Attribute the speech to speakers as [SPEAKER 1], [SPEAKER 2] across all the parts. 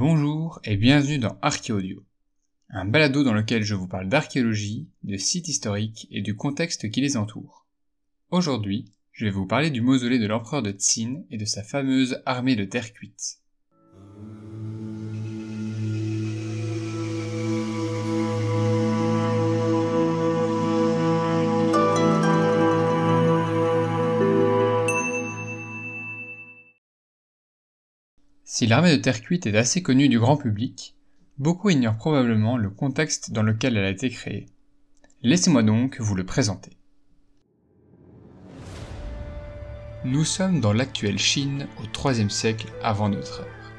[SPEAKER 1] Bonjour et bienvenue dans Archéaudio, un balado dans lequel je vous parle d'archéologie, de sites historiques et du contexte qui les entoure. Aujourd'hui, je vais vous parler du mausolée de l'empereur de Tsin et de sa fameuse armée de terre cuite. Si l'armée de terre cuite est assez connue du grand public, beaucoup ignorent probablement le contexte dans lequel elle a été créée. Laissez-moi donc vous le présenter. Nous sommes dans l'actuelle Chine au IIIe siècle avant notre ère.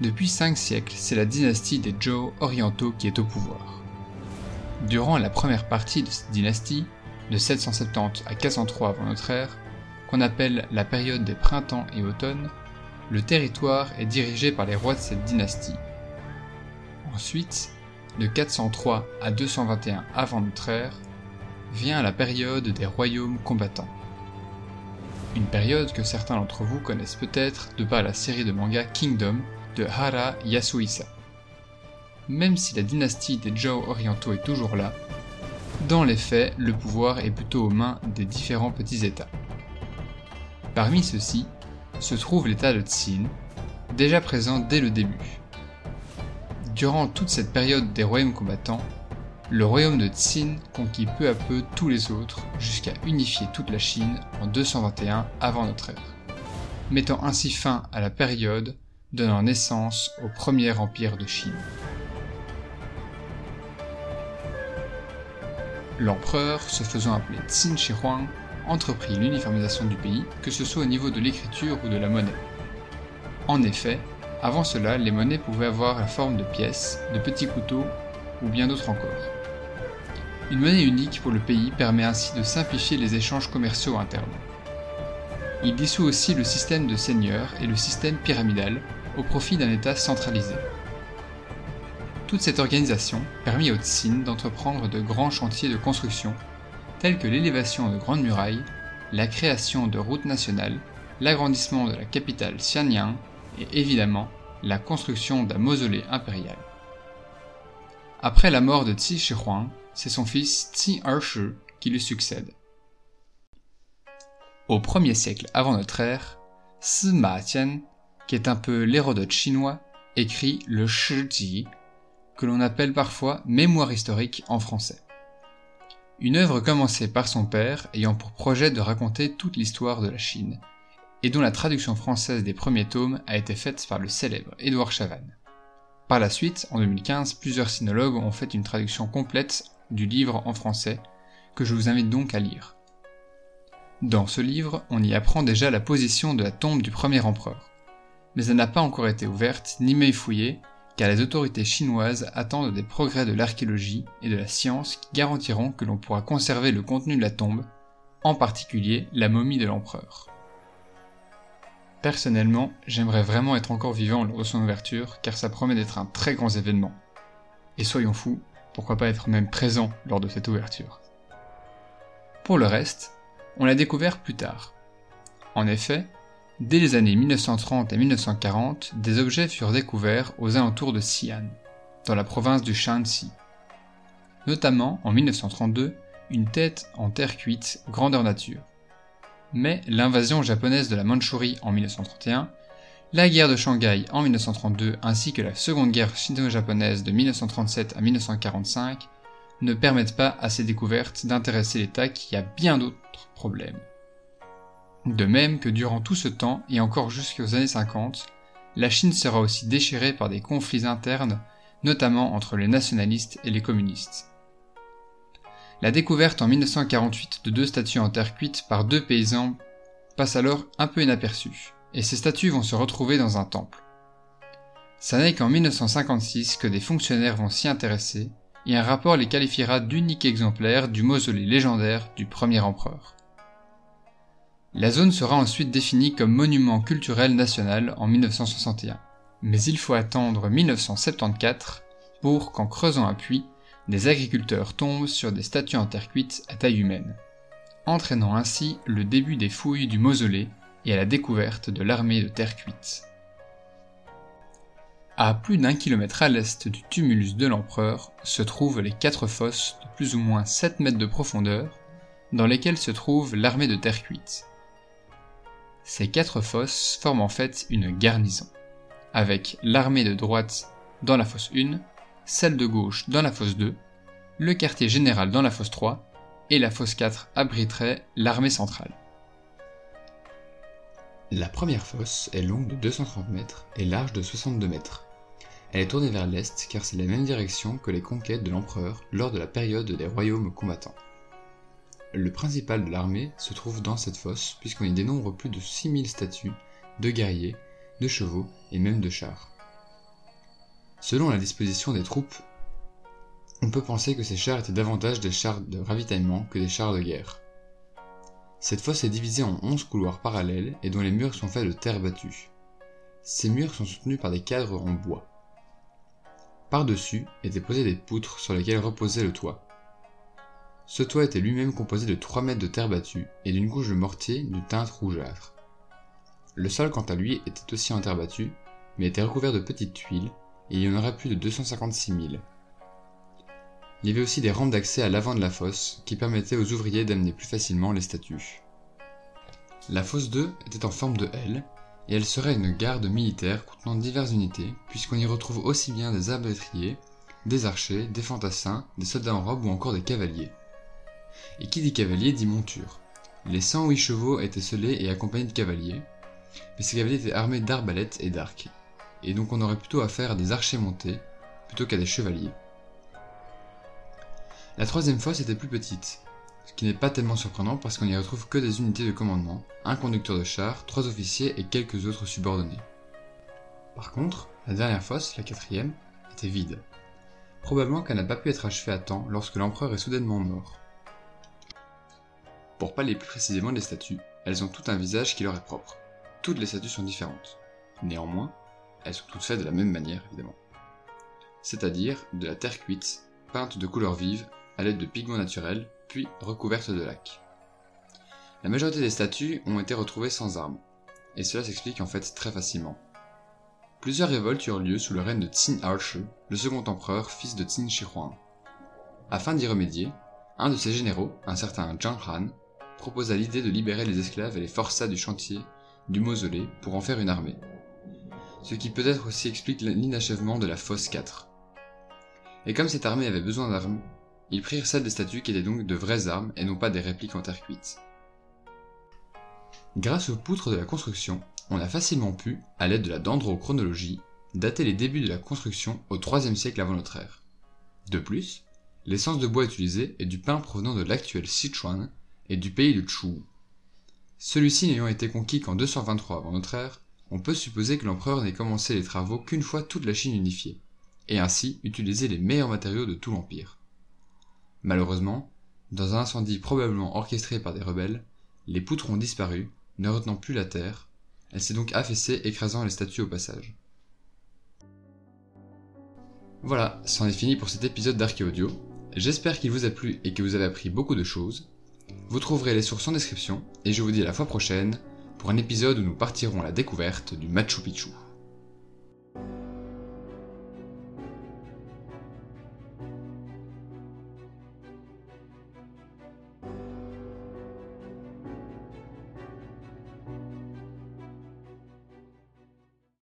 [SPEAKER 1] Depuis cinq siècles, c'est la dynastie des Zhou orientaux qui est au pouvoir. Durant la première partie de cette dynastie, de 770 à 403 avant notre ère, qu'on appelle la période des printemps et automnes, le territoire est dirigé par les rois de cette dynastie. Ensuite, de 403 à 221 avant notre ère, vient la période des royaumes combattants. Une période que certains d'entre vous connaissent peut-être de par la série de manga Kingdom de Hara Yasuhisa. Même si la dynastie des Zhou orientaux est toujours là, dans les faits, le pouvoir est plutôt aux mains des différents petits États. Parmi ceux-ci, se trouve l'état de Tsin, déjà présent dès le début. Durant toute cette période des royaumes combattants, le royaume de Tsin conquit peu à peu tous les autres jusqu'à unifier toute la Chine en 221 avant notre ère, mettant ainsi fin à la période donnant naissance au premier empire de Chine. L'empereur, se faisant appeler Tsin Shi Huang, entrepris l'uniformisation du pays, que ce soit au niveau de l'écriture ou de la monnaie. En effet, avant cela, les monnaies pouvaient avoir la forme de pièces, de petits couteaux ou bien d'autres encore. Une monnaie unique pour le pays permet ainsi de simplifier les échanges commerciaux internes. Il dissout aussi le système de seigneurs et le système pyramidal au profit d'un État centralisé. Toute cette organisation permit aux Tsin d'entreprendre de grands chantiers de construction tels que l'élévation de grandes murailles, la création de routes nationales, l'agrandissement de la capitale Xianyang et évidemment la construction d'un mausolée impérial. Après la mort de Tsi Shihuang, c'est son fils Tsi Ershi qui lui succède. Au 1er siècle avant notre ère, Sima Tian, qui est un peu l'Hérodote chinois, écrit le Shiji, que l'on appelle parfois mémoire historique en français. Une œuvre commencée par son père ayant pour projet de raconter toute l'histoire de la Chine, et dont la traduction française des premiers tomes a été faite par le célèbre Édouard Chavannes. Par la suite, en 2015, plusieurs sinologues ont fait une traduction complète du livre en français, que je vous invite donc à lire. Dans ce livre, on y apprend déjà la position de la tombe du premier empereur, mais elle n'a pas encore été ouverte ni fouillée, car les autorités chinoises attendent des progrès de l'archéologie et de la science qui garantiront que l'on pourra conserver le contenu de la tombe, en particulier la momie de l'empereur. Personnellement, j'aimerais vraiment être encore vivant lors de son ouverture, car ça promet d'être un très grand événement. Et soyons fous, pourquoi pas être même présent lors de cette ouverture. Pour le reste, on l'a découvert plus tard. En effet, Dès les années 1930 et 1940, des objets furent découverts aux alentours de Xi'an, dans la province du Shanxi. Notamment, en 1932, une tête en terre cuite, grandeur nature. Mais l'invasion japonaise de la Mandchourie en 1931, la guerre de Shanghai en 1932 ainsi que la seconde guerre sino-japonaise de 1937 à 1945 ne permettent pas à ces découvertes d'intéresser l'État qui a bien d'autres problèmes. De même que durant tout ce temps, et encore jusqu'aux années 50, la Chine sera aussi déchirée par des conflits internes, notamment entre les nationalistes et les communistes. La découverte en 1948 de deux statues en terre cuite par deux paysans passe alors un peu inaperçue, et ces statues vont se retrouver dans un temple. Ça n'est qu'en 1956 que des fonctionnaires vont s'y intéresser, et un rapport les qualifiera d'uniques exemplaires du mausolée légendaire du premier empereur. La zone sera ensuite définie comme monument culturel national en 1961. Mais il faut attendre 1974 pour qu'en creusant un puits, des agriculteurs tombent sur des statues en terre cuite à taille humaine, entraînant ainsi le début des fouilles du mausolée et à la découverte de l'armée de terre cuite. À plus d'un kilomètre à l'est du tumulus de l'empereur se trouvent les quatre fosses de plus ou moins 7 mètres de profondeur, dans lesquelles se trouve l'armée de terre cuite. Ces quatre fosses forment en fait une garnison, avec l'armée de droite dans la fosse 1, celle de gauche dans la fosse 2, le quartier général dans la fosse 3, et la fosse 4 abriterait l'armée centrale.
[SPEAKER 2] La première fosse est longue de 230 mètres et large de 62 mètres. Elle est tournée vers l'est car c'est la même direction que les conquêtes de l'empereur lors de la période des royaumes combattants. Le principal de l'armée se trouve dans cette fosse puisqu'on y dénombre plus de 6000 statues de guerriers, de chevaux et même de chars. Selon la disposition des troupes, on peut penser que ces chars étaient davantage des chars de ravitaillement que des chars de guerre. Cette fosse est divisée en 11 couloirs parallèles et dont les murs sont faits de terre battue. Ces murs sont soutenus par des cadres en bois. Par-dessus étaient posées des poutres sur lesquelles reposait le toit. Ce toit était lui-même composé de 3 mètres de terre battue et d'une couche de mortier d'une teinte rougeâtre. Le sol quant à lui était aussi en terre battue, mais était recouvert de petites tuiles, et il y en aurait plus de 256 000. Il y avait aussi des rampes d'accès à l'avant de la fosse, qui permettaient aux ouvriers d'amener plus facilement les statues. La fosse 2 était en forme de L, et elle serait une garde militaire contenant diverses unités, puisqu'on y retrouve aussi bien des arbalétriers, des archers, des fantassins, des soldats en robe ou encore des cavaliers. Et qui dit cavalier dit monture. Les 108 chevaux étaient scellés et accompagnés de cavaliers, mais ces cavaliers étaient armés d'arbalètes et d'arcs, et donc on aurait plutôt affaire à des archers montés plutôt qu'à des chevaliers. La troisième fosse était plus petite, ce qui n'est pas tellement surprenant parce qu'on n'y retrouve que des unités de commandement, un conducteur de char, trois officiers et quelques autres subordonnés. Par contre, la dernière fosse, la quatrième, était vide. Probablement qu'elle n'a pas pu être achevée à temps lorsque l'empereur est soudainement mort. Pour parler plus précisément des statues, elles ont toutes un visage qui leur est propre. Toutes les statues sont différentes. Néanmoins, elles sont toutes faites de la même manière, évidemment. C'est-à-dire de la terre cuite, peinte de couleur vive, à l'aide de pigments naturels, puis recouverte de lac. La majorité des statues ont été retrouvées sans armes, et cela s'explique en fait très facilement. Plusieurs révoltes eurent lieu sous le règne de Tsin Archer, le second empereur, fils de Tsin Shihuang. Afin d'y remédier, un de ses généraux, un certain Zhang Han, proposa l'idée de libérer les esclaves et les forçats du chantier du mausolée pour en faire une armée. Ce qui peut-être aussi explique l'inachèvement de la fosse 4. Et comme cette armée avait besoin d'armes, ils prirent celles des statues qui étaient donc de vraies armes et non pas des répliques en terre cuite. Grâce aux poutres de la construction, on a facilement pu, à l'aide de la dendrochronologie, dater les débuts de la construction au 3 siècle avant notre ère. De plus, l'essence de bois utilisée est du pain provenant de l'actuel Sichuan et du pays de Chu. Celui-ci n'ayant été conquis qu'en 223 avant notre ère, on peut supposer que l'empereur n'ait commencé les travaux qu'une fois toute la Chine unifiée, et ainsi utiliser les meilleurs matériaux de tout l'empire. Malheureusement, dans un incendie probablement orchestré par des rebelles, les poutres ont disparu, ne retenant plus la terre, elle s'est donc affaissée écrasant les statues au passage. Voilà, c'en est fini pour cet épisode d'Archéaudio. J'espère qu'il vous a plu et que vous avez appris beaucoup de choses. Vous trouverez les sources en description, et je vous dis à la fois prochaine pour un épisode où nous partirons à la découverte du Machu Picchu.